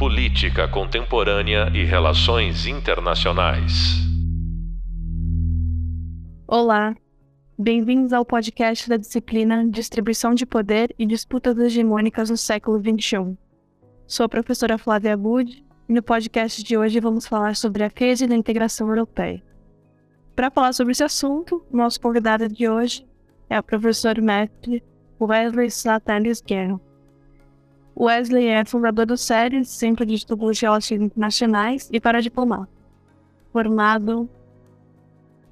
Política Contemporânea e Relações Internacionais. Olá, bem-vindos ao podcast da disciplina Distribuição de Poder e Disputas Hegemônicas no Século XXI. Sou a professora Flávia Bud e no podcast de hoje vamos falar sobre a crise da integração europeia. Para falar sobre esse assunto, nosso convidado de hoje é o professor mestre Wesley Satanis Guerra. Wesley é fundador do SERES, Centro de Estudos Relações Internacionais e Paradiplomata. Formado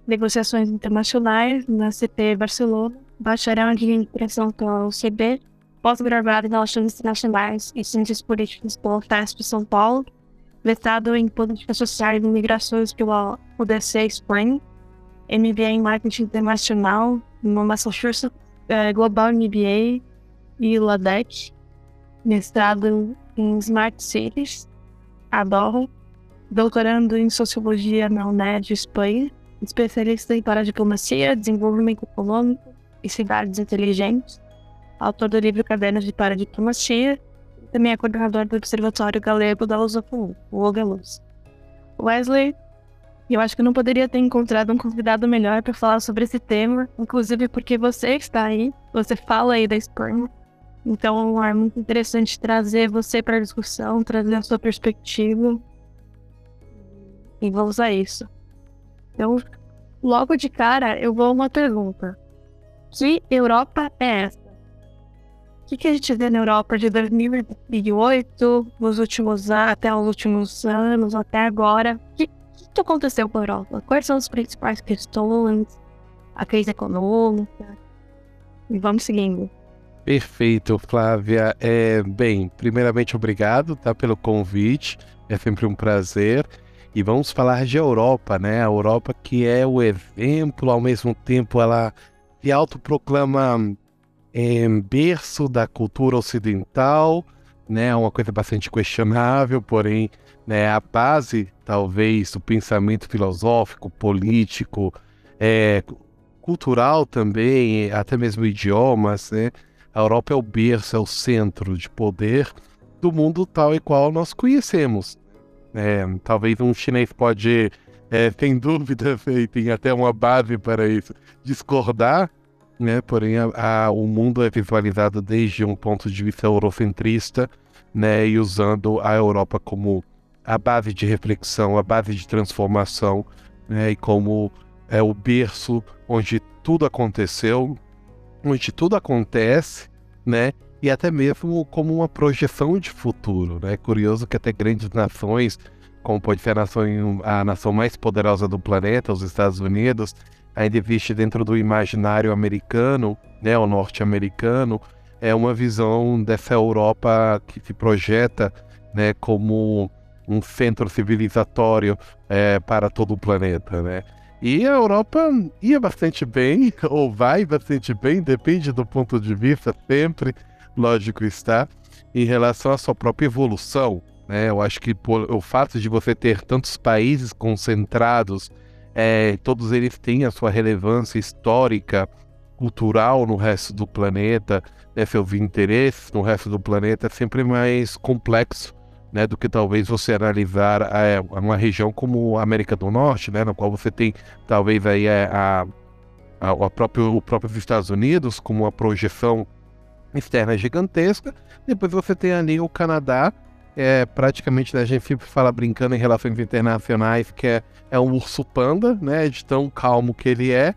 em Negociações Internacionais na CP Barcelona, bacharel em Integração pela UCB, pós-graduado em Relações Internacionais e Ciências Políticas pela FESP São Paulo, vetado em Políticas Sociais e Migrações pela UDC Espanha, MBA em Marketing Internacional no Massachusetts eh, Global MBA e LADEC, mestrado em Smart Cities, adoro, doutorando em Sociologia na UNED Espanha, especialista em paradiplomacia, desenvolvimento econômico e cidades inteligentes, autor do livro Cadernos de Paradiplomacia, também é coordenador do Observatório Galego da Lusofobia, o OGALUS. Wesley, eu acho que não poderia ter encontrado um convidado melhor para falar sobre esse tema, inclusive porque você está aí, você fala aí da Espanha, então é muito interessante trazer você para a discussão, trazer a sua perspectiva. E vamos a isso. Então, logo de cara, eu vou a uma pergunta. Que Europa é essa? O que, que a gente vê na Europa de 2008, nos últimos até os últimos anos, até agora? O que, que aconteceu com a Europa? Quais são as principais questões? A crise econômica? E vamos seguindo. Perfeito, Flávia. É, bem, primeiramente, obrigado tá, pelo convite. É sempre um prazer. E vamos falar de Europa, né? A Europa que é o exemplo, ao mesmo tempo ela se autoproclama é, berço da cultura ocidental, né? Uma coisa bastante questionável, porém, né, a base, talvez, do pensamento filosófico, político, é, cultural também, até mesmo idiomas, né? A Europa é o berço, é o centro de poder do mundo tal e qual nós conhecemos. É, talvez um chinês pode, é, sem dúvida, tem até uma base para isso, discordar, né? porém a, a, o mundo é visualizado desde um ponto de vista eurocentrista né? e usando a Europa como a base de reflexão, a base de transformação né? e como é o berço onde tudo aconteceu, onde tudo acontece, né? E até mesmo como uma projeção de futuro, né? Curioso que até grandes nações, como pode ser a nação, a nação mais poderosa do planeta, os Estados Unidos, ainda existe dentro do imaginário americano, né, o norte-americano, é uma visão dessa Europa que se projeta, né, como um centro civilizatório é, para todo o planeta, né? E a Europa ia bastante bem, ou vai bastante bem, depende do ponto de vista, sempre, lógico está, em relação à sua própria evolução. Né? Eu acho que por, o fato de você ter tantos países concentrados, é, todos eles têm a sua relevância histórica, cultural no resto do planeta, né, seus interesses no resto do planeta é sempre mais complexo né, do que talvez você analisar é, uma região como a América do Norte, né, na qual você tem talvez aí é, a, a, a próprio, o próprio Estados Unidos como uma projeção externa gigantesca. Depois você tem ali o Canadá, é, praticamente né, a gente sempre fala brincando em relações internacionais que é, é um urso panda, né, de tão calmo que ele é.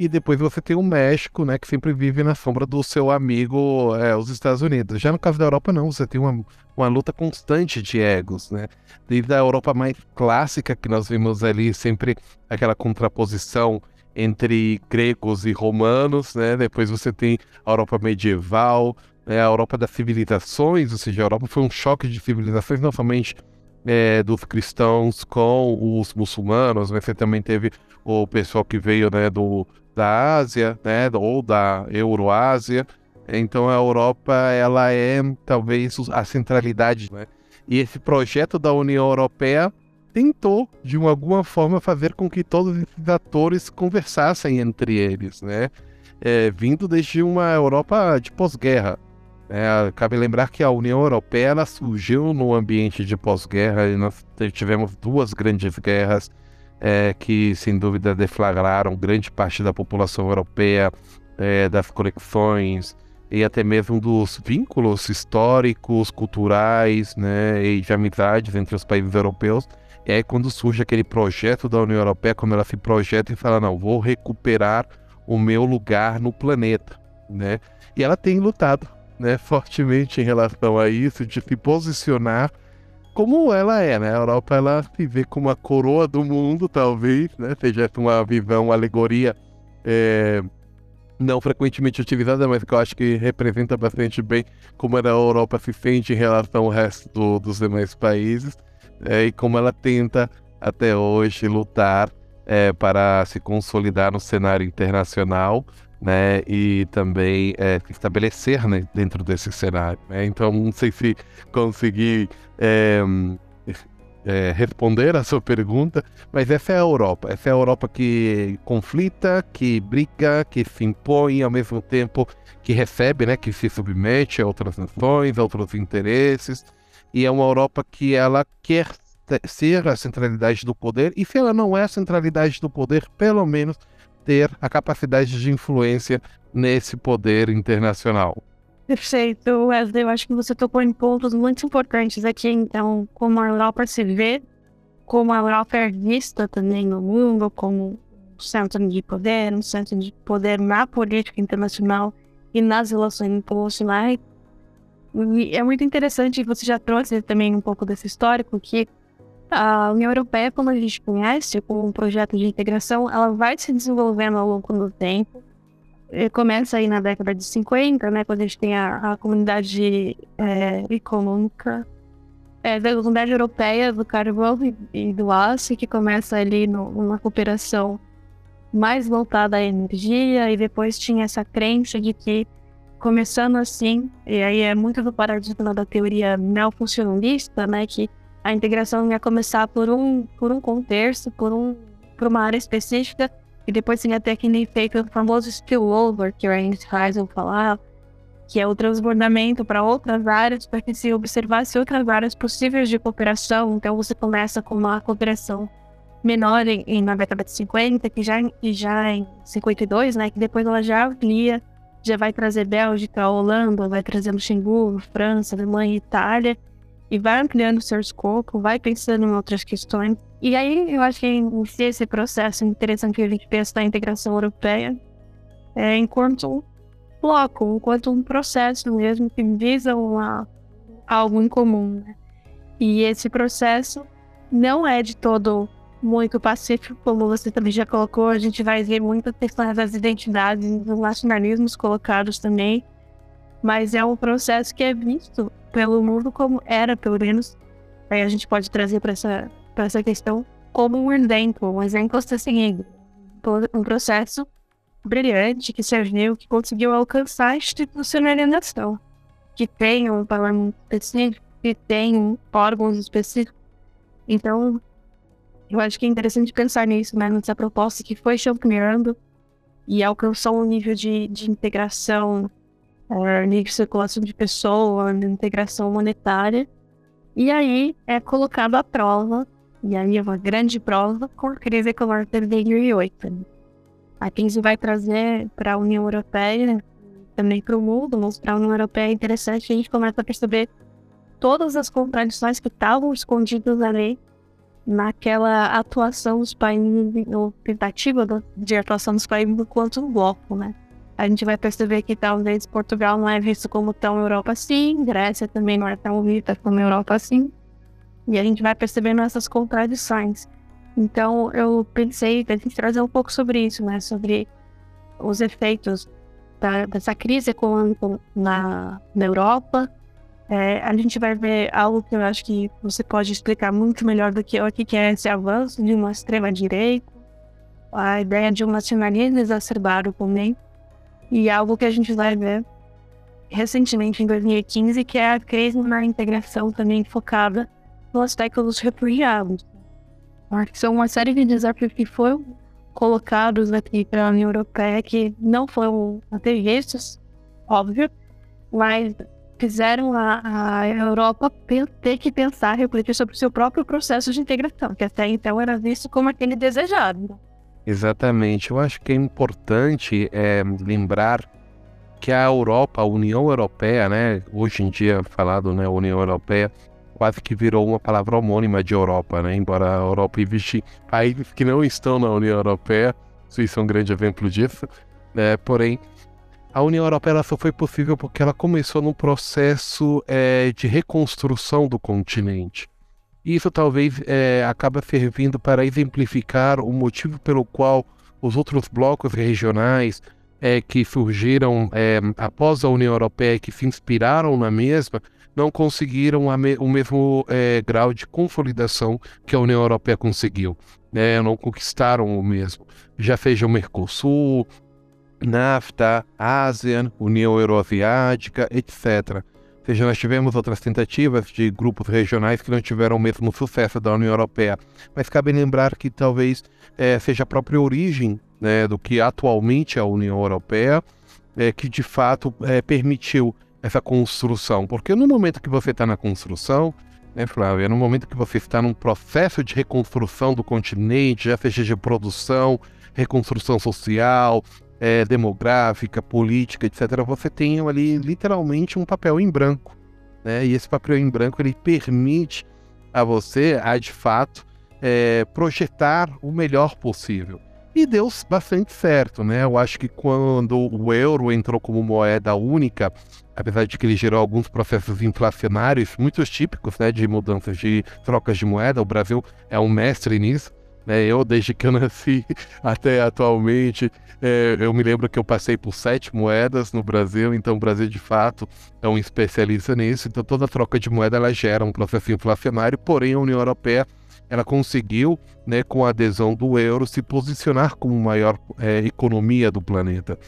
E depois você tem o México, né, que sempre vive na sombra do seu amigo, é, os Estados Unidos. Já no caso da Europa, não, você tem uma, uma luta constante de egos, né? Desde a Europa mais clássica, que nós vimos ali sempre aquela contraposição entre gregos e romanos, né? Depois você tem a Europa medieval, né? a Europa das civilizações, ou seja, a Europa foi um choque de civilizações, não somente é, dos cristãos com os muçulmanos, mas você também teve o pessoal que veio né, do, da Ásia, né, ou da Euroásia. Então a Europa ela é talvez a centralidade, né? E esse projeto da União Europeia tentou de alguma forma fazer com que todos esses atores conversassem entre eles, né? É, vindo desde uma Europa de pós-guerra, É, cabe lembrar que a União Europeia surgiu no ambiente de pós-guerra e nós tivemos duas grandes guerras é, que, sem dúvida, deflagraram grande parte da população europeia, é, das conexões e até mesmo dos vínculos históricos, culturais né, e de amizades entre os países europeus. E aí, quando surge aquele projeto da União Europeia, quando ela se projeta e fala: não, vou recuperar o meu lugar no planeta. Né? E ela tem lutado né, fortemente em relação a isso, de se posicionar como ela é, né? A Europa ela se vê como a coroa do mundo, talvez, né? Seja uma visão, uma alegoria é, não frequentemente utilizada, mas que eu acho que representa bastante bem como a Europa se sente em relação ao resto do, dos demais países é, e como ela tenta até hoje lutar é, para se consolidar no cenário internacional, né, e também é, estabelecer né, dentro desse cenário. Né? Então, não sei se consegui é, é, responder a sua pergunta, mas essa é a Europa. Essa é a Europa que conflita, que briga, que se impõe ao mesmo tempo que recebe, né, que se submete a outras nações, a outros interesses. E é uma Europa que ela quer ser a centralidade do poder, e se ela não é a centralidade do poder, pelo menos ter a capacidade de influência nesse poder internacional. Perfeito, Wesley. Eu acho que você tocou em pontos muito importantes aqui. Então, como a Europa se vê, como a Europa é vista também no mundo, como um centro de poder, um centro de poder na política internacional e nas relações internacionais. E é muito interessante, você já trouxe também um pouco desse histórico, que a União Europeia, como a gente conhece, como um projeto de integração, ela vai se desenvolvendo ao longo do tempo. E começa aí na década de 50, né, quando a gente tem a, a comunidade é, econômica, é, da comunidade europeia do carvão e, do aço, que começa ali numa cooperação mais voltada à energia, e depois tinha essa crença de que, começando assim, e aí é muito do paradigma da teoria neofuncionalista, né, que a integração ia começar por um, por um contexto, por, um, por uma área específica, e depois tinha até que nem feito o famoso spillover, que o Ernst Heisel falava, que é o transbordamento para outras áreas, para que se observasse outras áreas possíveis de cooperação. Então você começa com uma cooperação menor em, em na década de 50, que já, já em 52, né, que depois ela já amplia, já vai trazer Bélgica, Holanda, vai trazer Luxemburgo, França, Alemanha, Itália, e vai ampliando seu escopo, vai pensando em outras questões. E aí eu acho que inicia esse processo interessante que a gente pensa da integração europeia é, enquanto bloco, enquanto um processo mesmo que visa uma, algo em comum. Né? E esse processo não é de todo muito pacífico, como você também já colocou, a gente vai ver muitas questões das identidades dos nacionalismos colocados também, mas é um processo que é visto pelo mundo como era, pelo menos. Aí a gente pode trazer para essa, essa questão como um exemplo, um exemplo a ser seguido. Um processo brilhante que serviu, que conseguiu alcançar a institucionalização, que tem um parlamento específico, que tem órgãos específicos. Então, eu acho que é interessante pensar nisso, né, nessa proposta que foi champiando e alcançou um nível de, de integração é, de circulação de pessoas, de integração monetária. E aí é colocado à prova, e aí é uma grande prova, com a crise econômica de 2008. A crise vai trazer para a União Europeia, também para o mundo, mas para a União Europeia é interessante, a gente começa a perceber todas as contradições que estavam escondidas ali naquela atuação dos países, ou tentativa de atuação dos países enquanto um bloco, né? A gente vai perceber que talvez Portugal não é visto como tão Europa assim, Grécia também não é tão vista como Europa assim. E a gente vai percebendo essas contradições. Então eu pensei a gente trazer um pouco sobre isso, né? Sobre os efeitos da, dessa crise econômica na, na Europa. É, a gente vai ver algo que eu acho que você pode explicar muito melhor do que eu aqui, que é esse avanço de uma extrema-direita, a ideia de um nacionalismo exacerbado também e algo que a gente vai ver recentemente em 2015, que é a crise na integração também focada no aspecto dos refugiados. São uma série de desafios que foram colocados aqui para a União Europeia que não foram até vistos, óbvio, mas fizeram a, a Europa ter que pensar, refletir sobre o seu próprio processo de integração, que até então era visto como aquele desejado. Exatamente. Eu acho que é importante é, lembrar que a Europa, a União Europeia, né, hoje em dia falado, né, União Europeia, quase que virou uma palavra homônima de Europa, né, embora a Europa existe países que não estão na União Europeia, Suíça é um grande exemplo disso, né, porém a União Europeia só foi possível porque ela começou num processo é, de reconstrução do continente. Isso talvez é, acaba servindo para exemplificar o motivo pelo qual os outros blocos regionais é, que surgiram é, após a União Europeia, que se inspiraram na mesma, não conseguiram me o mesmo é, grau de consolidação que a União Europeia conseguiu. Né? Não conquistaram o mesmo. Já seja o Mercosul, NAFTA, ASEAN, União Euroasiática, etc. Seja, nós tivemos outras tentativas de grupos regionais que não tiveram o mesmo sucesso da União Europeia. Mas cabe lembrar que talvez é, seja a própria origem né, do que atualmente é a União Europeia é, que de fato é, permitiu essa construção. Porque no momento que você está na construção, né, Flávia, no momento que você está num processo de reconstrução do continente, já seja de produção, reconstrução social, é, demográfica, política, etc., você tem ali literalmente um papel em branco. Né? E esse papel em branco ele permite a você, a de fato, é, projetar o melhor possível. E deu bastante certo, né? Eu acho que quando o euro entrou como moeda única, apesar de que ele gerou alguns processos inflacionários muito típicos, né, de mudanças de trocas de moeda, o Brasil é um mestre nisso. Né? Eu, desde que eu nasci até atualmente, é, eu me lembro que eu passei por sete moedas no Brasil, então o Brasil de fato é um especialista nisso. Então toda troca de moeda ela gera um processo inflacionário, porém a União Europeia ela conseguiu, né, com a adesão do euro, se posicionar como maior é, economia do planeta.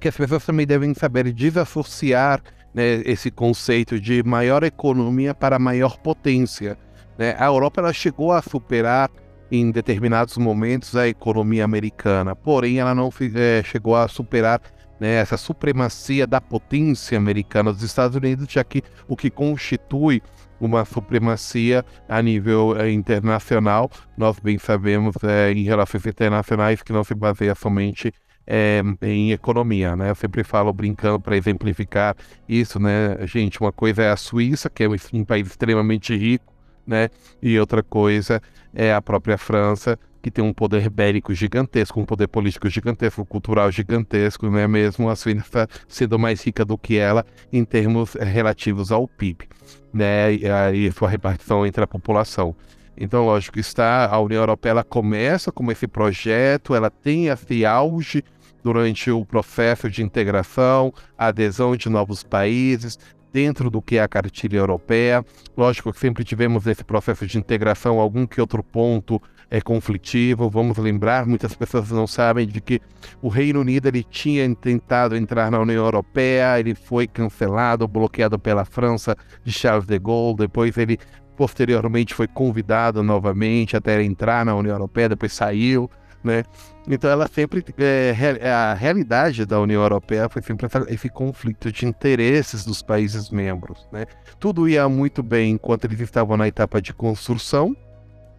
Que as pessoas também devem saber desassociar né, esse conceito de maior economia para maior potência. Né? A Europa ela chegou a superar em determinados momentos a economia americana, porém ela não é, chegou a superar né, essa supremacia da potência americana dos Estados Unidos, já que o que constitui uma supremacia a nível é, internacional, nós bem sabemos é, em relações internacionais que não se baseia somente é, em economia, né? Eu sempre falo brincando para exemplificar isso, né? Gente, uma coisa é a Suíça, que é um país extremamente rico, né? E outra coisa é a própria França, que tem um poder bélico gigantesco, um poder político gigantesco, cultural gigantesco, não é mesmo? A Suíça sendo mais rica do que ela em termos eh, relativos ao PIB, né? E aí sua repartição entre a população. Então, lógico, está a União Europeia ela começa com esse projeto, ela tem esse auge durante o processo de integração, adesão de novos países, dentro do que é a cartilha europeia. Lógico que sempre tivemos nesse processo de integração algum que outro ponto é conflitivo. Vamos lembrar, muitas pessoas não sabem de que o Reino Unido ele tinha tentado entrar na União Europeia, ele foi cancelado, bloqueado pela França de Charles de Gaulle, depois ele posteriormente foi convidado novamente até entrar na União Europeia, depois saiu né? Então ela sempre é, é, a realidade da União Europeia foi sempre esse conflito de interesses dos países membros, né? Tudo ia muito bem enquanto eles estavam na etapa de construção.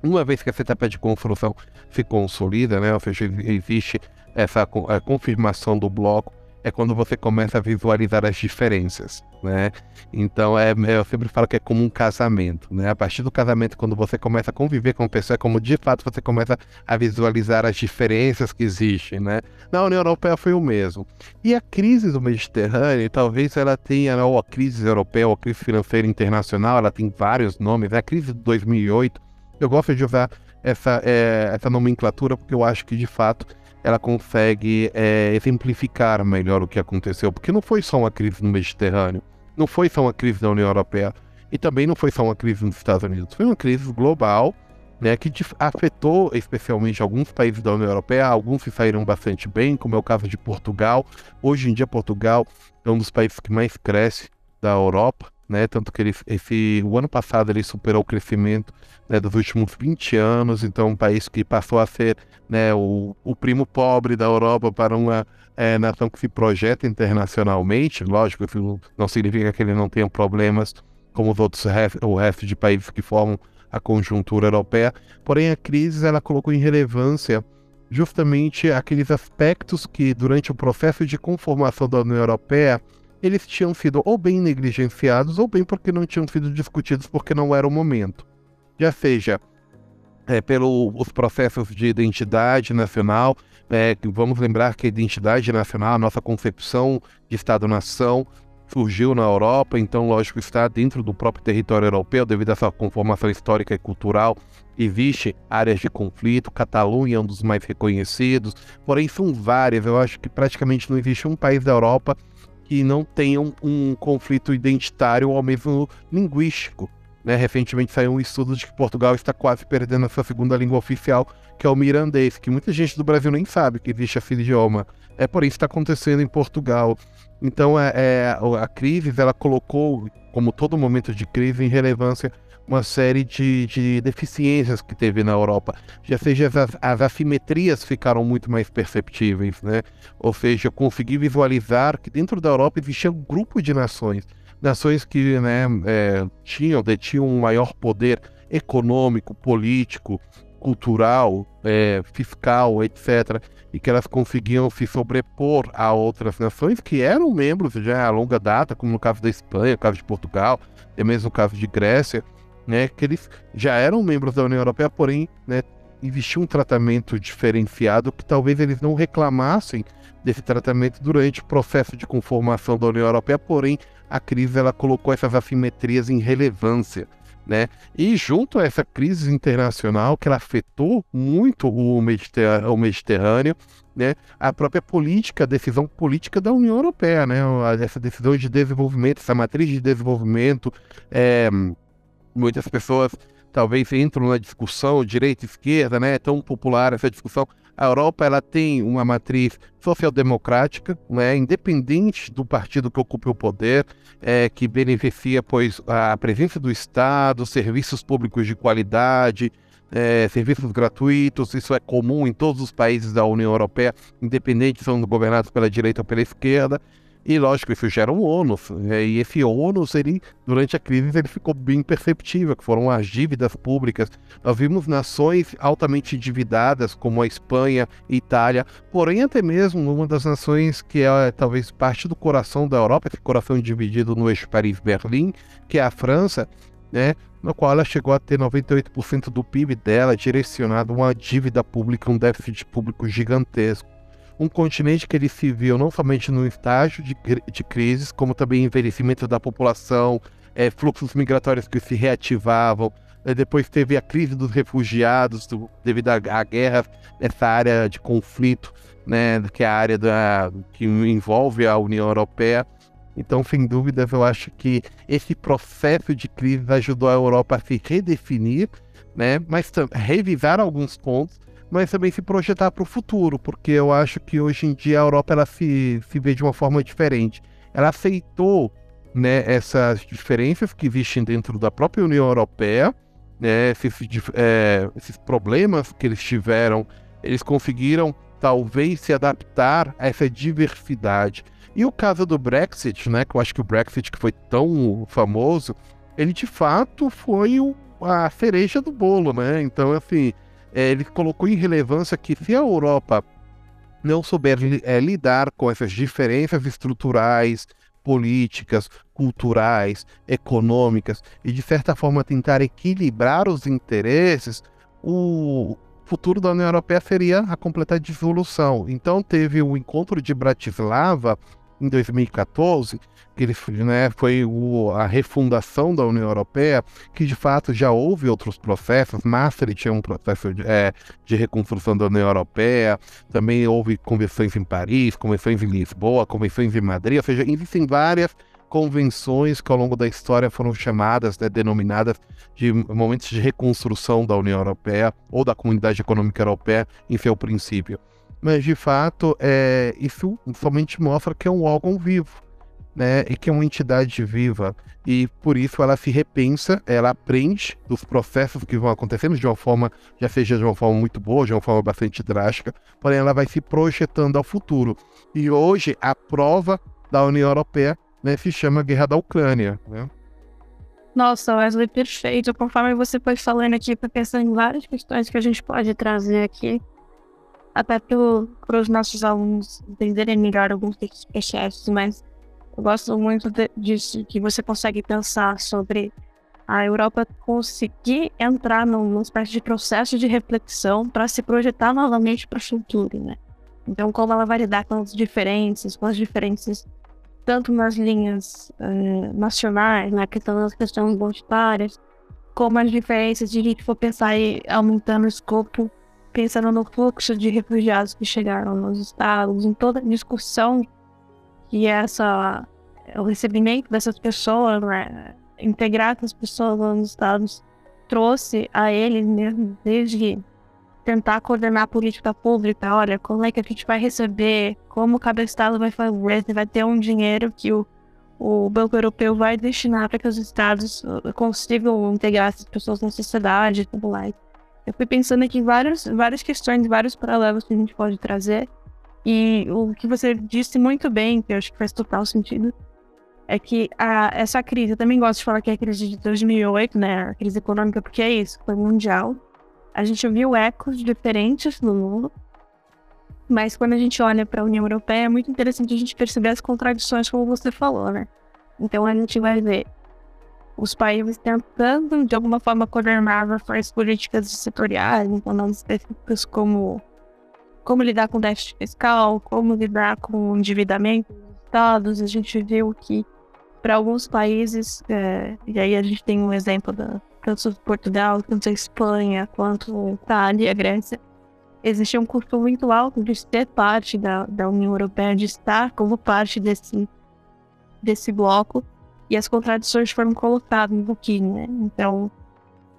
Uma vez que essa etapa de construção se consolida, né? Ou seja, existe essa a confirmação do bloco é quando você começa a visualizar as diferenças, né? Então é, eu sempre falo que é como um casamento, né? A partir do casamento, quando você começa a conviver com a pessoa, é como de fato você começa a visualizar as diferenças que existem, né? Na União Europeia foi o mesmo. E a crise do Mediterrâneo, talvez ela tenha, ou a crise europeia, ou a crise financeira internacional, ela tem vários nomes. Né? A crise de 2008, eu gosto de usar essa, é, essa nomenclatura porque eu acho que de fato ela consegue é, exemplificar melhor o que aconteceu, porque não foi só uma crise no Mediterrâneo, não foi só uma crise na União Europeia e também não foi só uma crise nos Estados Unidos, foi uma crise global né, que afetou especialmente alguns países da União Europeia, alguns se saíram bastante bem, como é o caso de Portugal. Hoje em dia, Portugal é um dos países que mais cresce da Europa, né? Tanto que ele, esse, o ano passado ele superou o crescimento né, dos últimos 20 anos, então um país que passou a ser né, o, o primo pobre da Europa para uma é, nação que se projeta internacionalmente. Lógico, isso não significa que ele não tenha problemas como os outros o resto de países que formam a conjuntura europeia. Porém, a crise ela colocou em relevância justamente aqueles aspectos que durante o processo de conformação da União Europeia eles tinham sido ou bem negligenciados ou bem porque não tinham sido discutidos porque não era o momento. Já seja é, pelos processos de identidade nacional, é, vamos lembrar que a identidade nacional, a nossa concepção de Estado-nação, surgiu na Europa, então, lógico, está dentro do próprio território europeu, devido a essa conformação histórica e cultural. Existe áreas de conflito, Catalunha é um dos mais reconhecidos, porém são várias. Eu acho que praticamente não existe um país da Europa que não tenha um, um conflito identitário ou mesmo linguístico. Né? Recentemente saiu um estudo de que Portugal está quase perdendo a sua segunda língua oficial, que é o mirandês, que muita gente do Brasil nem sabe que existe esse idioma. É por isso que está acontecendo em Portugal. Então é, é, a crise ela colocou, como todo momento de crise, em relevância uma série de, de deficiências que teve na Europa. Já seja as, as assimetrias ficaram muito mais perceptíveis, né? Ou seja, consegui visualizar que dentro da Europa existia um grupo de nações, nações que né, é, tinham, detinham um maior poder econômico, político, cultural, é, fiscal, etc., e que elas conseguiam se sobrepor a outras nações que eram membros já há longa data, como no caso da Espanha, no caso de Portugal, e mesmo no caso de Grécia, né, que eles já eram membros da União Europeia, porém, né, existia um tratamento diferenciado que talvez eles não reclamassem desse tratamento durante o processo de conformação da União Europeia, porém a crise ela colocou essas assimetrias em relevância né? E junto a essa crise internacional que ela afetou muito o Mediterrâneo, o Mediterrâneo né? A própria política, a decisão política da União Europeia, né? Essa decisão de desenvolvimento, essa matriz de desenvolvimento, é, muitas pessoas talvez entram na discussão direita esquerda, né? É tão popular essa discussão. A Europa ela tem uma matriz social-democrática, né, independente do partido que ocupe o poder, é, que beneficia pois a presença do Estado, serviços públicos de qualidade, é, serviços gratuitos. Isso é comum em todos os países da União Europeia, independente se são governados pela direita ou pela esquerda. E lógico, isso gera um ônus. Né? E esse ônus, ele, durante a crise, ele ficou bem perceptível, que foram as dívidas públicas. Nós vimos nações altamente endividadas, como a Espanha Itália, porém até mesmo uma das nações que é talvez parte do coração da Europa, esse coração dividido no eixo Paris-Berlim, que é a França, né, no qual ela chegou a ter 98% do PIB dela direcionado a uma dívida pública, um déficit público gigantesco um continente que ele se viu não somente no estágio de, de crises, como também envelhecimento da população, é, fluxos migratórios que se reativavam. É, depois teve a crise dos refugiados do, devido à, guerra nessa área de conflito, né, que é a área da, que envolve a União Europeia. Então, sem dúvidas, eu acho que esse processo de crise ajudou a Europa a se redefinir, né, mas revisar alguns pontos mas também se projetar para o futuro, porque eu acho que hoje em dia a Europa ela se, se vê de uma forma diferente. Ela aceitou né, essas diferenças que existem dentro da própria União Europeia, né, esses, é, esses problemas que eles tiveram, eles conseguiram talvez se adaptar a essa diversidade. E o caso do Brexit, né, que eu acho que o Brexit que foi tão famoso, ele de fato foi o, a cereja do bolo, né? Então, assim, é, ele colocou em relevância que se a Europa não souber é, lidar com essas diferenças estruturais, políticas, culturais, econômicas e de certa forma tentar equilibrar os interesses, o futuro da União Europeia seria a completa dissolução. Então teve o encontro de Bratislava em 2014, que ele, né, foi o, a refundação da União Europeia, que de fato já houve outros processos, Maastricht é um processo de, é, de reconstrução da União Europeia, também houve convenções em Paris, convenções em Lisboa, convenções em Madrid, ou seja, existem várias convenções que ao longo da história foram chamadas, né, denominadas de momentos de reconstrução da União Europeia ou da Comunidade Econômica Europeia em seu princípio mas de fato é, isso somente mostra que é um órgão vivo. né, e que é uma entidade viva e por isso ela se repensa, ela aprende dos processos que vão acontecendo de uma forma, já seja de uma forma muito boa, de uma forma bastante drástica, porém ela vai se projetando ao futuro. E hoje a prova da União Europeia né, se chama Guerra da Ucrânia. Né? Nossa, Wesley, perfeito. Conforme você foi falando aqui, estou pensando em várias questões que a gente pode trazer aqui, até para os nossos alunos entenderem melhor alguns desses processos, mas eu gosto muito de, disso, que você consegue pensar sobre a Europa conseguir entrar numa espécie de processo de reflexão para se projetar novamente para o futuro, né? Então, como ela vai lidar com as diferenças, com as diferenças tanto nas linhas uh, nacionais, na questão das questões identitárias, como as diferenças de a gente for pensar em aumentando o escopo, pensando no fluxo de refugiados que chegaram nos estados, em toda a discussão que essa o recebimento dessas pessoas, né, integrar essas pessoas nos estados trouxe a ele mesmo desde tentar coordenar a política pública, olha, como é que a gente vai receber, como cada estado vai fazer, vai ter um dinheiro que o, o Banco Europeu vai destinar para que os estados uh, consigam integrar essas pessoas na sociedade e tudo mais. Eu fui pensando aqui várias, várias questões, vários paralelos que a gente pode trazer. E o que você disse muito bem, que eu acho que faz total sentido, é que a, essa crise, eu também gosto de falar que é a crise de 2008, né, a crise econômica, porque é isso, foi mundial. A gente viu ecos diferentes no mundo, mas quando a gente olha para a União Europeia, é muito interessante a gente perceber as contradições, como você falou, né? Então a gente vai ver os países tentando, de alguma forma, coordenar ações políticas setoriais, então não específicas como como lidar com déficit fiscal, como lidar com endividamento dos estados. A gente viu que para alguns países, é, e aí a gente tem um exemplo da tanto Portugal, quanto a Espanha, quanto Itália, Grécia, existe um custo muito alto de ser parte da, da União Europeia, de estar como parte desse, desse bloco, e as contradições foram colocadas um pouquinho, né? Então,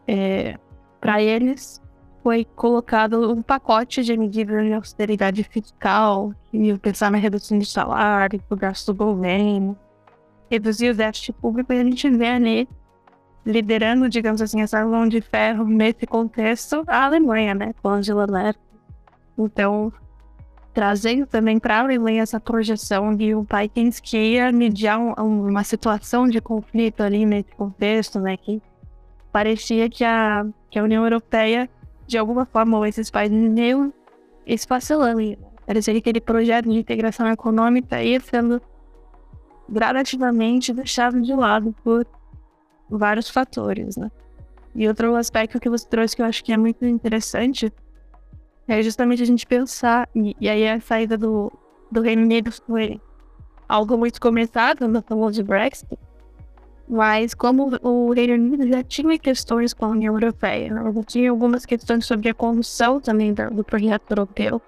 é, para eles, foi colocado um pacote de medidas de austeridade fiscal, e pensar na redução de salário, do gasto do governo, reduzir o déficit público e a gente vê ali liderando, digamos assim, essa mão de ferro nesse contexto, a Alemanha, né, com Angela Merkel. Então, trazendo também para a Alemanha essa projeção de um país que ia mediar um, uma situação de conflito ali nesse contexto, né, que parecia que a, que a União Europeia, de alguma forma, ou esses países meio esfacelando. Parecia que aquele projeto de integração econômica ia sendo gradativamente deixado de lado por vários fatores, né? E outro aspecto que você trouxe que eu acho que é muito interessante é justamente a gente pensar, e, e aí a saída do, do Reino Unido foi algo muito comentado no famoso de Brexit, mas como o Reino Unido já tinha questões com a União Europeia, né? tinha algumas questões sobre a condução também do, do projeto europeu,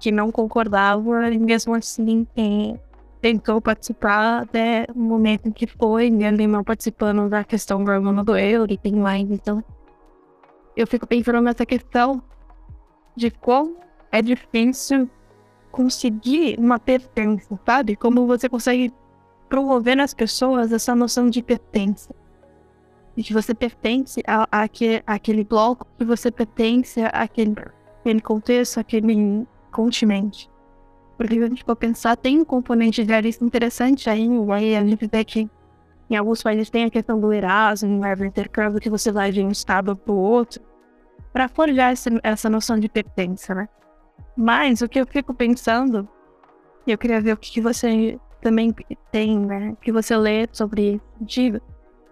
que não concordavam, e mesmo assim é, tentou participar até o momento que foi, né, não participando da questão do do euro e tem mais, então eu fico pensando nessa questão de como é difícil conseguir uma pertença, sabe? Como você consegue promover nas pessoas essa noção de pertença. De que você pertence a, aquele bloco, que você pertence àquele, àquele contexto, àquele continente. Porque se a gente for pensar, tem um componente idealista interessante aí, aí a gente vê que em alguns países tem a questão do Erasmus, do intercâmbio que você vai de um estado para o outro, para forjar essa, essa noção de pertença, né? Mas o que eu fico pensando, e eu queria ver o que, que você também tem, né, que você lê sobre isso,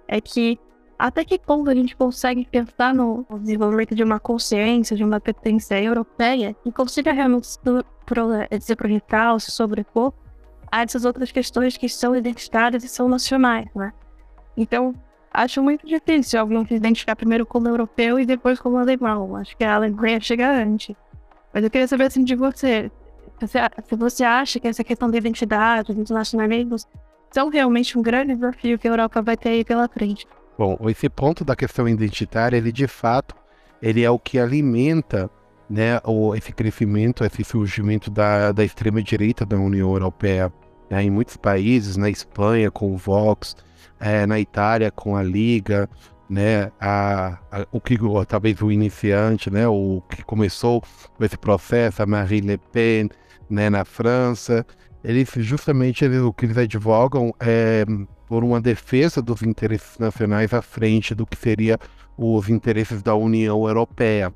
é que até que ponto a gente consegue pensar no desenvolvimento de uma consciência, de uma pertença europeia, e consiga realmente se projetar ou se sobrepor a essas outras questões que são identitárias e são nacionais, né? Então, acho muito difícil alguém se identificar primeiro como europeu e depois como alemão. Acho que a Alemanha chega antes. Mas eu queria saber assim de você. Se você acha que essa questão da identidade, dos nacionalismos, são realmente um grande desafio que a Europa vai ter aí pela frente. Bom, esse ponto da questão identitária, ele de fato, ele é o que alimenta né, o, esse crescimento, esse surgimento da, da extrema-direita da União Europeia. né, em muitos países, na Espanha com o Vox, é, na Itália com a Liga, né, a, a, o que talvez o iniciante, né, o que começou esse processo, a Marie Le Pen, né, na França, eles justamente eles, o que eles advogam é por uma defesa dos interesses nacionais à frente do que seria os interesses da União Europeia.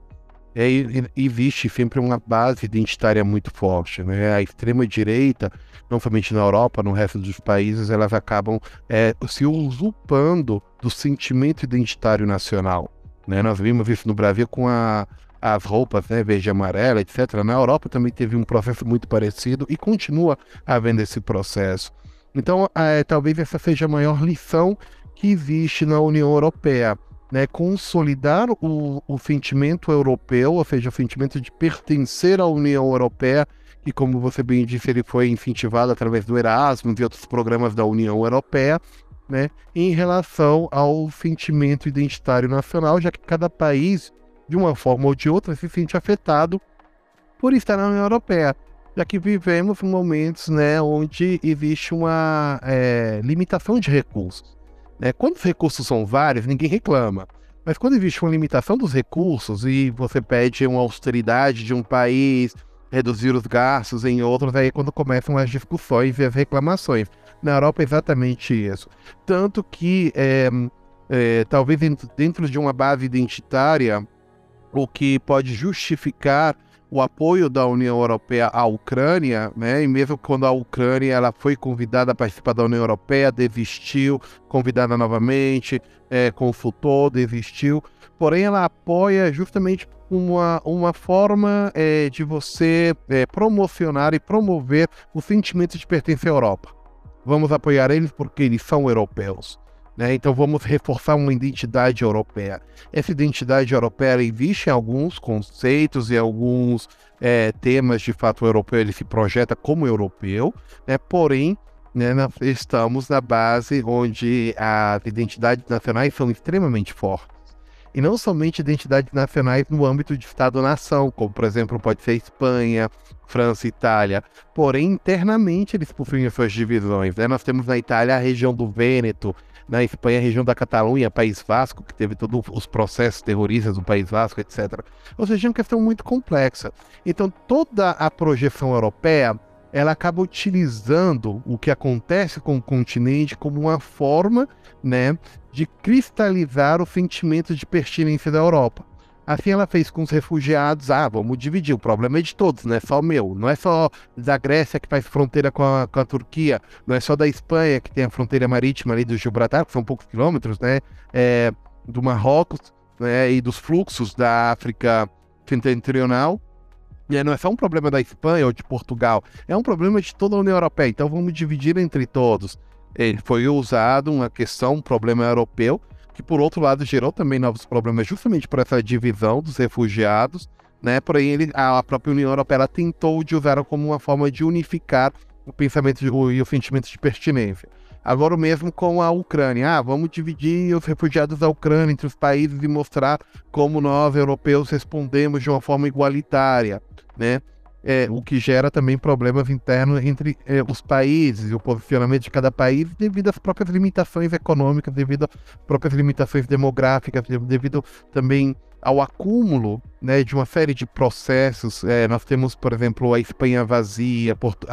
É, existe sempre uma base identitária muito forte. Né? A extrema-direita, não somente na Europa, no resto dos países, elas acabam é, se usurpando do sentimento identitário nacional. Né? Nós vimos isso no Brasil com a, as roupas né, verde e amarela, etc. Na Europa também teve um processo muito parecido e continua havendo esse processo. Então, é, talvez essa seja a maior lição que existe na União Europeia né, consolidar o, o sentimento europeu, ou seja, o sentimento de pertencer à União Europeia, que, como você bem disse, ele foi incentivado através do Erasmus e outros programas da União Europeia, né, em relação ao sentimento identitário nacional, já que cada país, de uma forma ou de outra, se sente afetado por estar na União Europeia, já que vivemos momentos né, onde existe uma é, limitação de recursos. Né? Quando os recursos são vários, ninguém reclama. Mas quando existe uma limitação dos recursos e você pede uma austeridade de um país, reduzir os gastos em outros, aí é quando começam as discussões e as reclamações. Na Europa é exatamente isso. Tanto que, é, é, talvez dentro de uma base identitária, o que pode justificar o apoio da União Europeia à Ucrânia, né? E mesmo quando a Ucrânia ela foi convidada a participar da União Europeia, desistiu, convidada novamente, é, consultou, desistiu. Porém, ela apoia justamente uma, uma forma é, de você é, promocionar e promover o sentimento de pertencer à Europa. Vamos apoiar eles porque eles são europeus. Né? Então vamos reforçar uma identidade europeia. Essa identidade europeia existe em alguns conceitos e alguns é, temas de fato europeu, ele se projeta como europeu, né? porém né, estamos na base onde as identidades nacionais são extremamente fortes. E não somente identidades nacionais no âmbito de Estado-nação, como por exemplo pode ser Espanha, França, Itália. Porém, internamente eles possuem as suas divisões. Né? Nós temos na Itália a região do Vêneto, na Espanha, a região da Catalunha, País Vasco, que teve todos os processos terroristas do País Vasco, etc. Ou seja, é uma questão muito complexa. Então, toda a projeção europeia ela acaba utilizando o que acontece com o continente como uma forma né, de cristalizar o sentimento de pertinência da Europa. Assim ela fez com os refugiados, ah, vamos dividir, o problema é de todos, não é só o meu, não é só da Grécia que faz fronteira com a, com a Turquia, não é só da Espanha que tem a fronteira marítima ali do Gibraltar, que são poucos quilômetros, né, é, do Marrocos, né, e dos fluxos da África setentrional, e não é só um problema da Espanha ou de Portugal, é um problema de toda a União Europeia, então vamos dividir entre todos. Ele foi usado uma questão, um problema europeu, que por outro lado gerou também novos problemas justamente por essa divisão dos refugiados, né? Porém, ele, a própria União Europeia tentou de usar como uma forma de unificar o pensamento de, o, e o sentimento de pertinência. Agora o mesmo com a Ucrânia. Ah, vamos dividir os refugiados da Ucrânia entre os países e mostrar como nós, europeus, respondemos de uma forma igualitária, né? É, o que gera também problemas internos entre é, os países e o posicionamento de cada país devido às próprias limitações econômicas, devido às próprias limitações demográficas, devido também ao acúmulo né, de uma série de processos. É, nós temos, por exemplo, a Espanha vazia, Port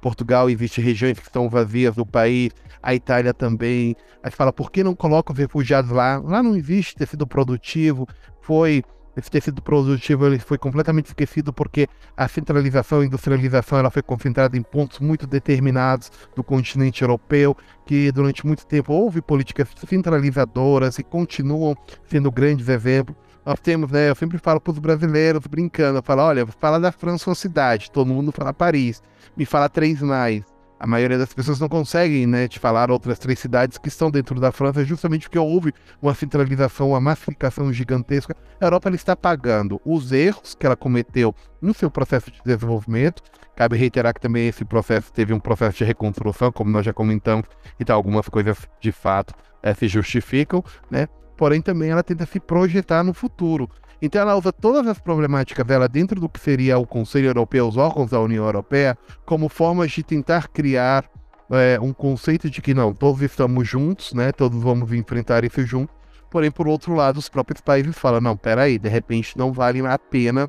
Portugal existe regiões que estão vazias do país, a Itália também. Aí fala, por que não coloca os refugiados lá? Lá não existe tecido produtivo, foi esse tecido produtivo ele foi completamente esquecido porque a centralização e industrialização ela foi concentrada em pontos muito determinados do continente europeu, que durante muito tempo houve políticas centralizadoras e continuam sendo grandes exemplos. Nós temos, né, eu sempre falo para os brasileiros, brincando, eu falo, olha, fala da França uma cidade, todo mundo fala Paris, me fala três mais a maioria das pessoas não conseguem né, te falar outras três cidades que estão dentro da França, justamente porque houve uma centralização, uma massificação gigantesca. A Europa está pagando os erros que ela cometeu no seu processo de desenvolvimento. Cabe reiterar que também esse processo teve um processo de reconstrução, como nós já comentamos, então algumas coisas de fato é, se justificam, né? Porém, também ela tenta se projetar no futuro. Então ela usa todas as problemáticas dela dentro do que seria o Conselho Europeu, os órgãos da União Europeia, como formas de tentar criar é, um conceito de que não, todos estamos juntos, né? Todos vamos enfrentar isso juntos. Porém, por outro lado, os próprios países falam, não, peraí, de repente não vale a pena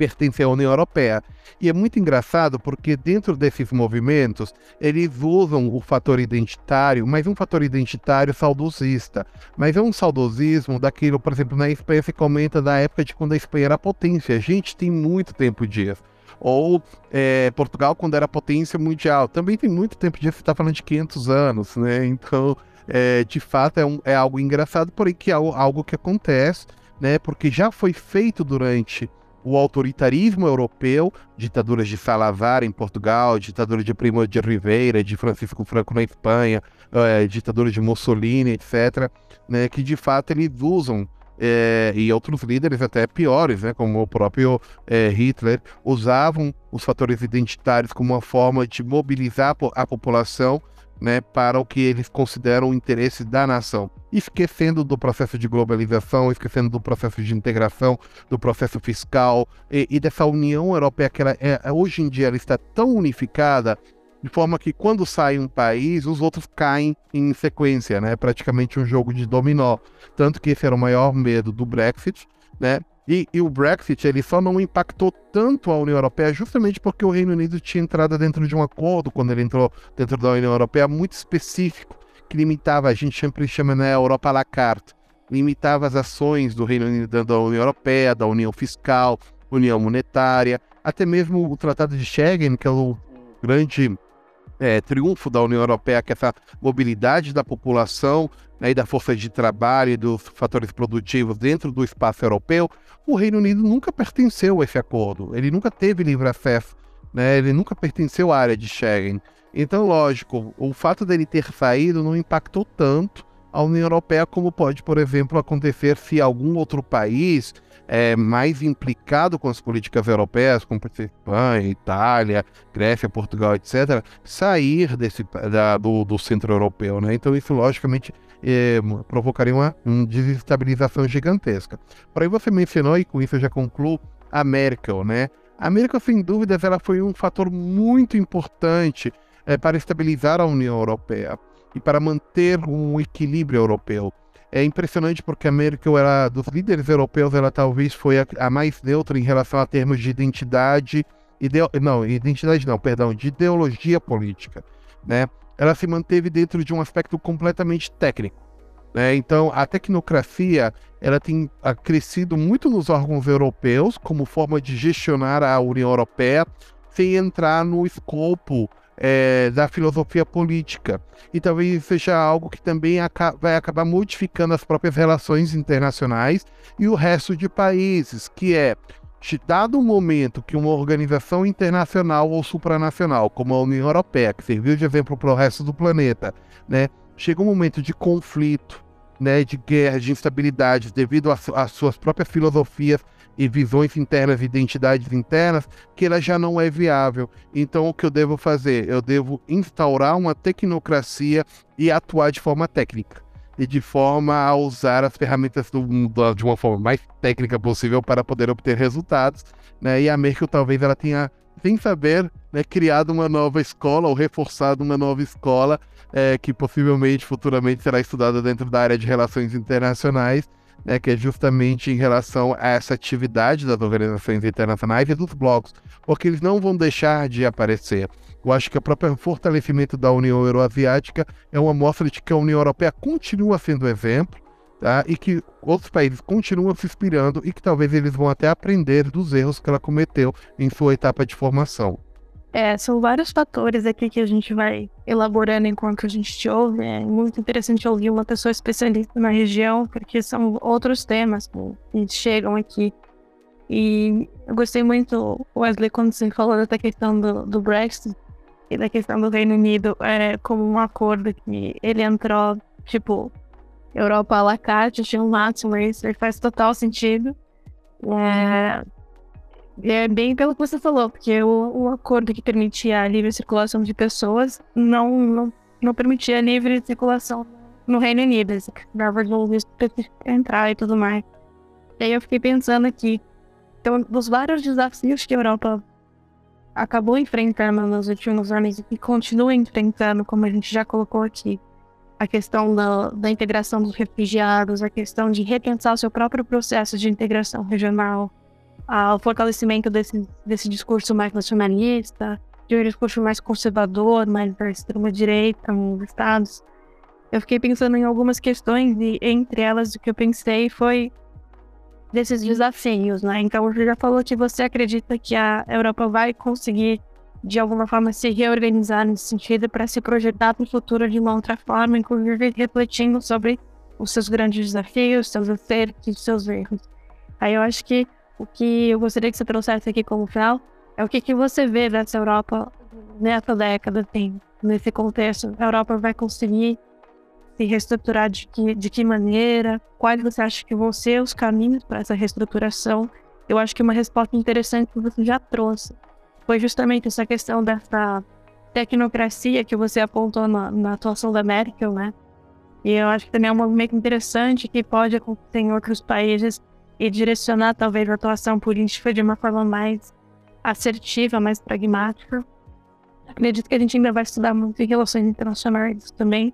pertencer à União Europeia. E é muito engraçado porque dentro desses movimentos eles usam o fator identitário, mas um fator identitário saudosista. Mas é um saudosismo daquilo, por exemplo, na Espanha se comenta da época de quando a Espanha era potência. A gente tem muito tempo disso ou é, Portugal quando era potência mundial. Também tem muito tempo disso, você está falando de 500 anos, né? Então, é, de fato, é, um, é, algo engraçado, porém que é algo que acontece, né? Porque já foi feito durante o autoritarismo europeu, ditaduras de Salazar em Portugal, ditadura de Primo de Rivera, de Francisco Franco na Espanha, é, ditadura de Mussolini, etc., né, que de fato eles usam, é, e outros líderes até piores, né, como o próprio é, Hitler, usavam os fatores identitários como uma forma de mobilizar a população né, para o que eles consideram o interesse da nação. Esquecendo do processo de globalização, esquecendo do processo de integração, do processo fiscal e, e dessa União Europeia que ela é, hoje em dia ela está tão unificada de forma que quando sai um país, os outros caem em sequência, né? Praticamente um jogo de dominó. Tanto que esse era o maior medo do Brexit, né? E, e, o Brexit ele só não impactou tanto a União Europeia justamente porque o Reino Unido tinha entrado dentro de um acordo quando ele entrou dentro da União Europeia muito específico que limitava, a gente sempre chama né, Europa à la carte, limitava as ações do Reino Unido da União Europeia, da União Fiscal, União Monetária, até mesmo o Tratado de Schengen, que é o grande é, triunfo da União Europeia, que é essa mobilidade da população né, e da força de trabalho e dos fatores produtivos dentro do espaço europeu, o Reino Unido nunca pertenceu a esse acordo. Ele nunca teve livre acesso, né, ele nunca pertenceu à área de Schengen. Então, lógico, o fato dele ter saído não impactou tanto a União Europeia como pode, por exemplo, acontecer se algum outro país é, mais implicado com as políticas europeias, como Espanha, Itália, Grécia, Portugal, etc., sair desse, da, do, do centro europeu. Né? Então, isso, logicamente, é, provocaria uma, uma desestabilização gigantesca. Por aí você mencionou, e com isso eu já concluo, a Merkel. Né? A Merkel, sem dúvidas, ela foi um fator muito importante é, para estabilizar a União Europeia e para manter um equilíbrio europeu. É impressionante porque a Merkel, era, dos líderes europeus, ela talvez foi a, a mais neutra em relação a termos de identidade, ideo, não, identidade não, perdão, de ideologia política, né? Ela se manteve dentro de um aspecto completamente técnico, né? Então, a tecnocracia, ela tem crescido muito nos órgãos europeus como forma de gestionar a União Europeia, sem entrar no escopo é, da filosofia política. E talvez seja algo que também aca vai acabar modificando as próprias relações internacionais e o resto de países, que é dado o momento que uma organização internacional ou supranacional, como a União Europeia, que serviu de exemplo para o resto do planeta, né, chega um momento de conflito, né, de guerra, de instabilidade, devido às suas próprias filosofias e visões internas, identidades internas, que ela já não é viável. Então, o que eu devo fazer? Eu devo instaurar uma tecnocracia e atuar de forma técnica. E de forma a usar as ferramentas do, de uma forma mais técnica possível para poder obter resultados. Né? E a Merkel talvez ela tenha, sem saber, né, criado uma nova escola ou reforçado uma nova escola é, que possivelmente futuramente será estudada dentro da área de relações internacionais né, que é justamente em relação a essa atividade das organizações internacionais e dos blocos, porque eles não vão deixar de aparecer. Eu acho que o próprio fortalecimento da União Euroasiática é uma mostra de que a União Europeia continua sendo exemplo, tá? e que outros países continuam se inspirando e que talvez eles vão até aprender dos erros que ela cometeu em sua etapa de formação. É, são vários fatores aqui que a gente vai elaborando enquanto a gente te ouve. É muito interessante ouvir uma pessoa especialista na região, porque são outros temas que chegam aqui. E eu gostei muito, Wesley, quando você falou dessa questão do, do Brexit e da questão do Reino Unido é, como um acordo que ele entrou, tipo, Europa à la carte, tinha um máximo, isso faz total sentido. É, é bem pelo que você falou, porque o, o acordo que permitia a livre circulação de pessoas não, não, não permitia a livre circulação no Reino Unido. Dava um visto entrar e tudo mais. E aí eu fiquei pensando aqui, então, dos vários desafios que a Europa acabou enfrentando nos últimos anos e continua enfrentando, como a gente já colocou aqui, a questão da, da integração dos refugiados, a questão de repensar o seu próprio processo de integração regional, o fortalecimento desse, desse discurso mais nacionalista, de um discurso mais conservador, mais da extrema-direita nos estados. Eu fiquei pensando em algumas questões e entre elas o que eu pensei foi desses desafios, né? Então você já falou que você acredita que a Europa vai conseguir de alguma forma se reorganizar nesse sentido para se projetar para o futuro de uma outra forma, inclusive refletindo sobre os seus grandes desafios, seus acertos, seus erros. Aí eu acho que o que eu gostaria que você trouxesse aqui como final é o que, que você vê dessa Europa nessa década, assim, nesse contexto. A Europa vai conseguir se reestruturar de que, de que maneira? Quais você acha que vão ser os caminhos para essa reestruturação? Eu acho que uma resposta interessante que você já trouxe foi justamente essa questão dessa tecnocracia que você apontou na, na atuação da Merkel, né? E eu acho que também é um movimento interessante que pode acontecer em outros países e direcionar talvez a atuação política de uma forma mais assertiva, mais pragmática. Acredito que a gente ainda vai estudar muito em relações internacionais também.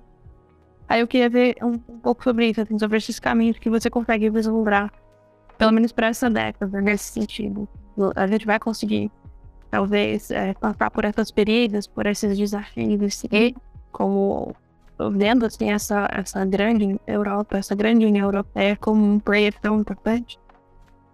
Aí eu queria ver um, pouco sobre isso, assim, sobre esses caminhos que você consegue vislumbrar, pelo menos para essa década, nesse sentido. A gente vai conseguir talvez é, passar por essas feridas, por esses desafios e como vendo assim essa essa grande Europa, essa grande União Europeia como um player tão importante.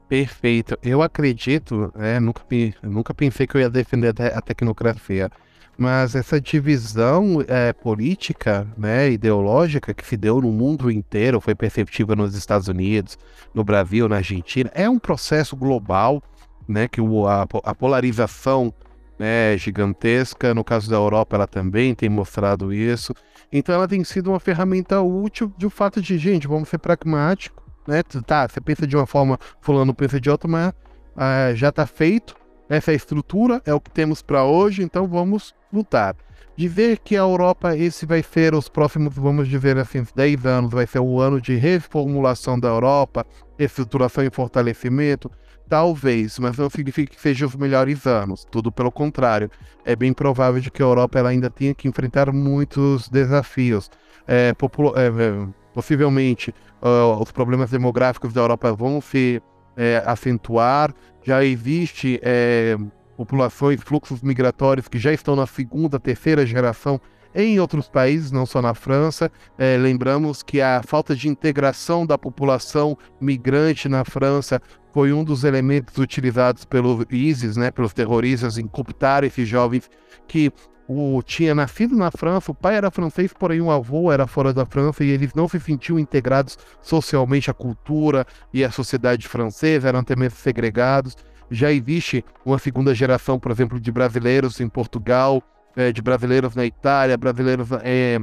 Perfeito. Eu acredito, é, nunca, nunca pensei que eu ia defender a tecnocracia, mas essa divisão é, política, né, ideológica que se deu no mundo inteiro, foi perceptível nos Estados Unidos, no Brasil, na Argentina, é um processo global né, que o, a, a polarização né, gigantesca, no caso da Europa ela também tem mostrado isso, então ela tem sido uma ferramenta útil de o fato de, gente, vamos ser pragmáticos, né, tá, você pensa de uma forma, fulano pensa de outra, mas ah, já está feito, essa é estrutura, é o que temos para hoje, então vamos lutar. De ver que a Europa, esse vai ser os próximos, vamos dizer assim, 10 anos, vai ser o ano de reformulação da Europa, estruturação e fortalecimento, Talvez, mas não significa que sejam os melhores anos. Tudo pelo contrário. É bem provável de que a Europa ela ainda tenha que enfrentar muitos desafios. É, é, é, possivelmente, uh, os problemas demográficos da Europa vão se é, acentuar. Já existe é, populações, fluxos migratórios que já estão na segunda, terceira geração em outros países, não só na França. É, lembramos que a falta de integração da população migrante na França foi um dos elementos utilizados pelo ISIS, né, pelos terroristas, em cooptar esses jovens que o, tinha nascido na França, o pai era francês, porém o avô era fora da França e eles não se sentiam integrados socialmente à cultura e à sociedade francesa, eram até mesmo segregados. Já existe uma segunda geração, por exemplo, de brasileiros em Portugal, é, de brasileiros na Itália, brasileiros é,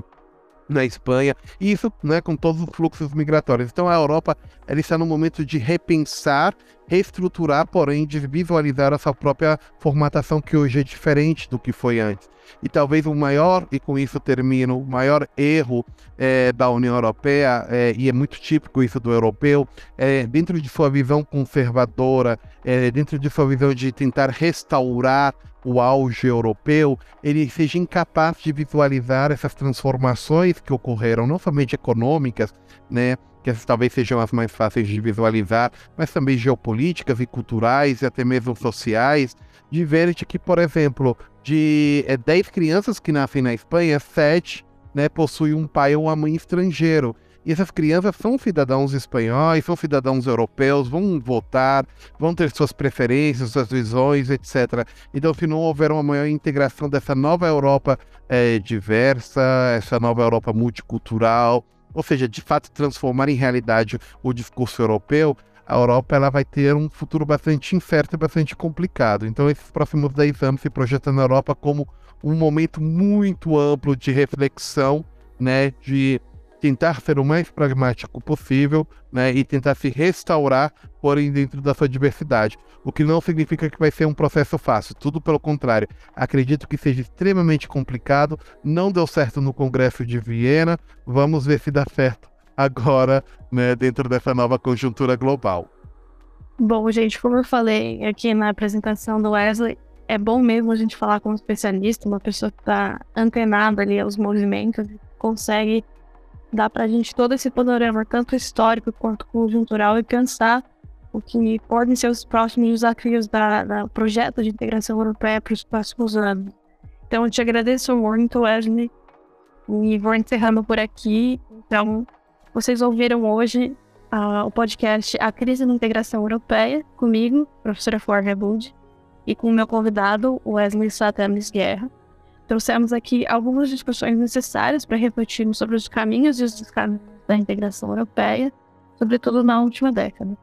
na Espanha, e isso né, com todos os fluxos migratórios. Então a Europa ela está no momento de repensar, reestruturar, porém de visualizar a sua própria formatação que hoje é diferente do que foi antes. E talvez o maior, e com isso termino, o maior erro é, da União Europeia, é, e é muito típico isso do europeu, é, dentro de sua visão conservadora, é, dentro de sua visão de tentar restaurar o auge europeu, ele seja incapaz de visualizar essas transformações que ocorreram, não somente econômicas, né, que essas talvez sejam as mais fáceis de visualizar, mas também geopolíticas e culturais e até mesmo sociais, de ver que, por exemplo, de é, 10 crianças que nascem na Espanha, 7 né, possuem um pai ou uma mãe estrangeiro. E essas crianças são cidadãos espanhóis, são cidadãos europeus, vão votar, vão ter suas preferências, suas visões, etc. Então, se não houver uma maior integração dessa nova Europa é, diversa, essa nova Europa multicultural, ou seja, de fato transformar em realidade o discurso europeu, a Europa ela vai ter um futuro bastante incerto e bastante complicado. Então, esses próximos 10 anos se projetam na Europa como um momento muito amplo de reflexão, né, de tentar ser o mais pragmático possível né, e tentar se restaurar, porém dentro da sua diversidade. O que não significa que vai ser um processo fácil, tudo pelo contrário. Acredito que seja extremamente complicado, não deu certo no Congresso de Viena, vamos ver se dá certo agora, né, dentro dessa nova conjuntura global. Bom, gente, como eu falei aqui na apresentação do Wesley, é bom mesmo a gente falar com um especialista, uma pessoa que está antenada ali aos movimentos, consegue dar para a gente todo esse panorama, tanto histórico quanto conjuntural, e pensar o que podem ser os próximos desafios da, da projeto de integração europeia para os próximos anos. Então, eu te agradeço muito, Wesley, e vou encerrando por aqui. Então, vocês ouviram hoje uh, o podcast A Crise na Integração Europeia, comigo, professora Flávia Bud, e com o meu convidado, Wesley Satamis Guerra. Trouxemos aqui algumas discussões necessárias para refletirmos sobre os caminhos e os descaminhos da integração europeia, sobretudo na última década.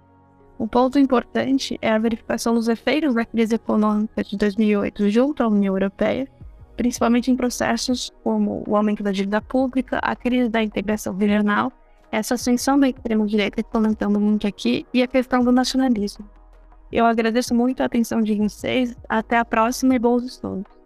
Um ponto importante é a verificação dos efeitos da crise econômica de 2008 junto à União Europeia, principalmente em processos como o aumento da dívida pública, a crise da integração regional, essa ascensão da extrema-direita que comentamos muito aqui e a questão do nacionalismo. Eu agradeço muito a atenção de vocês, até a próxima e bons estudos.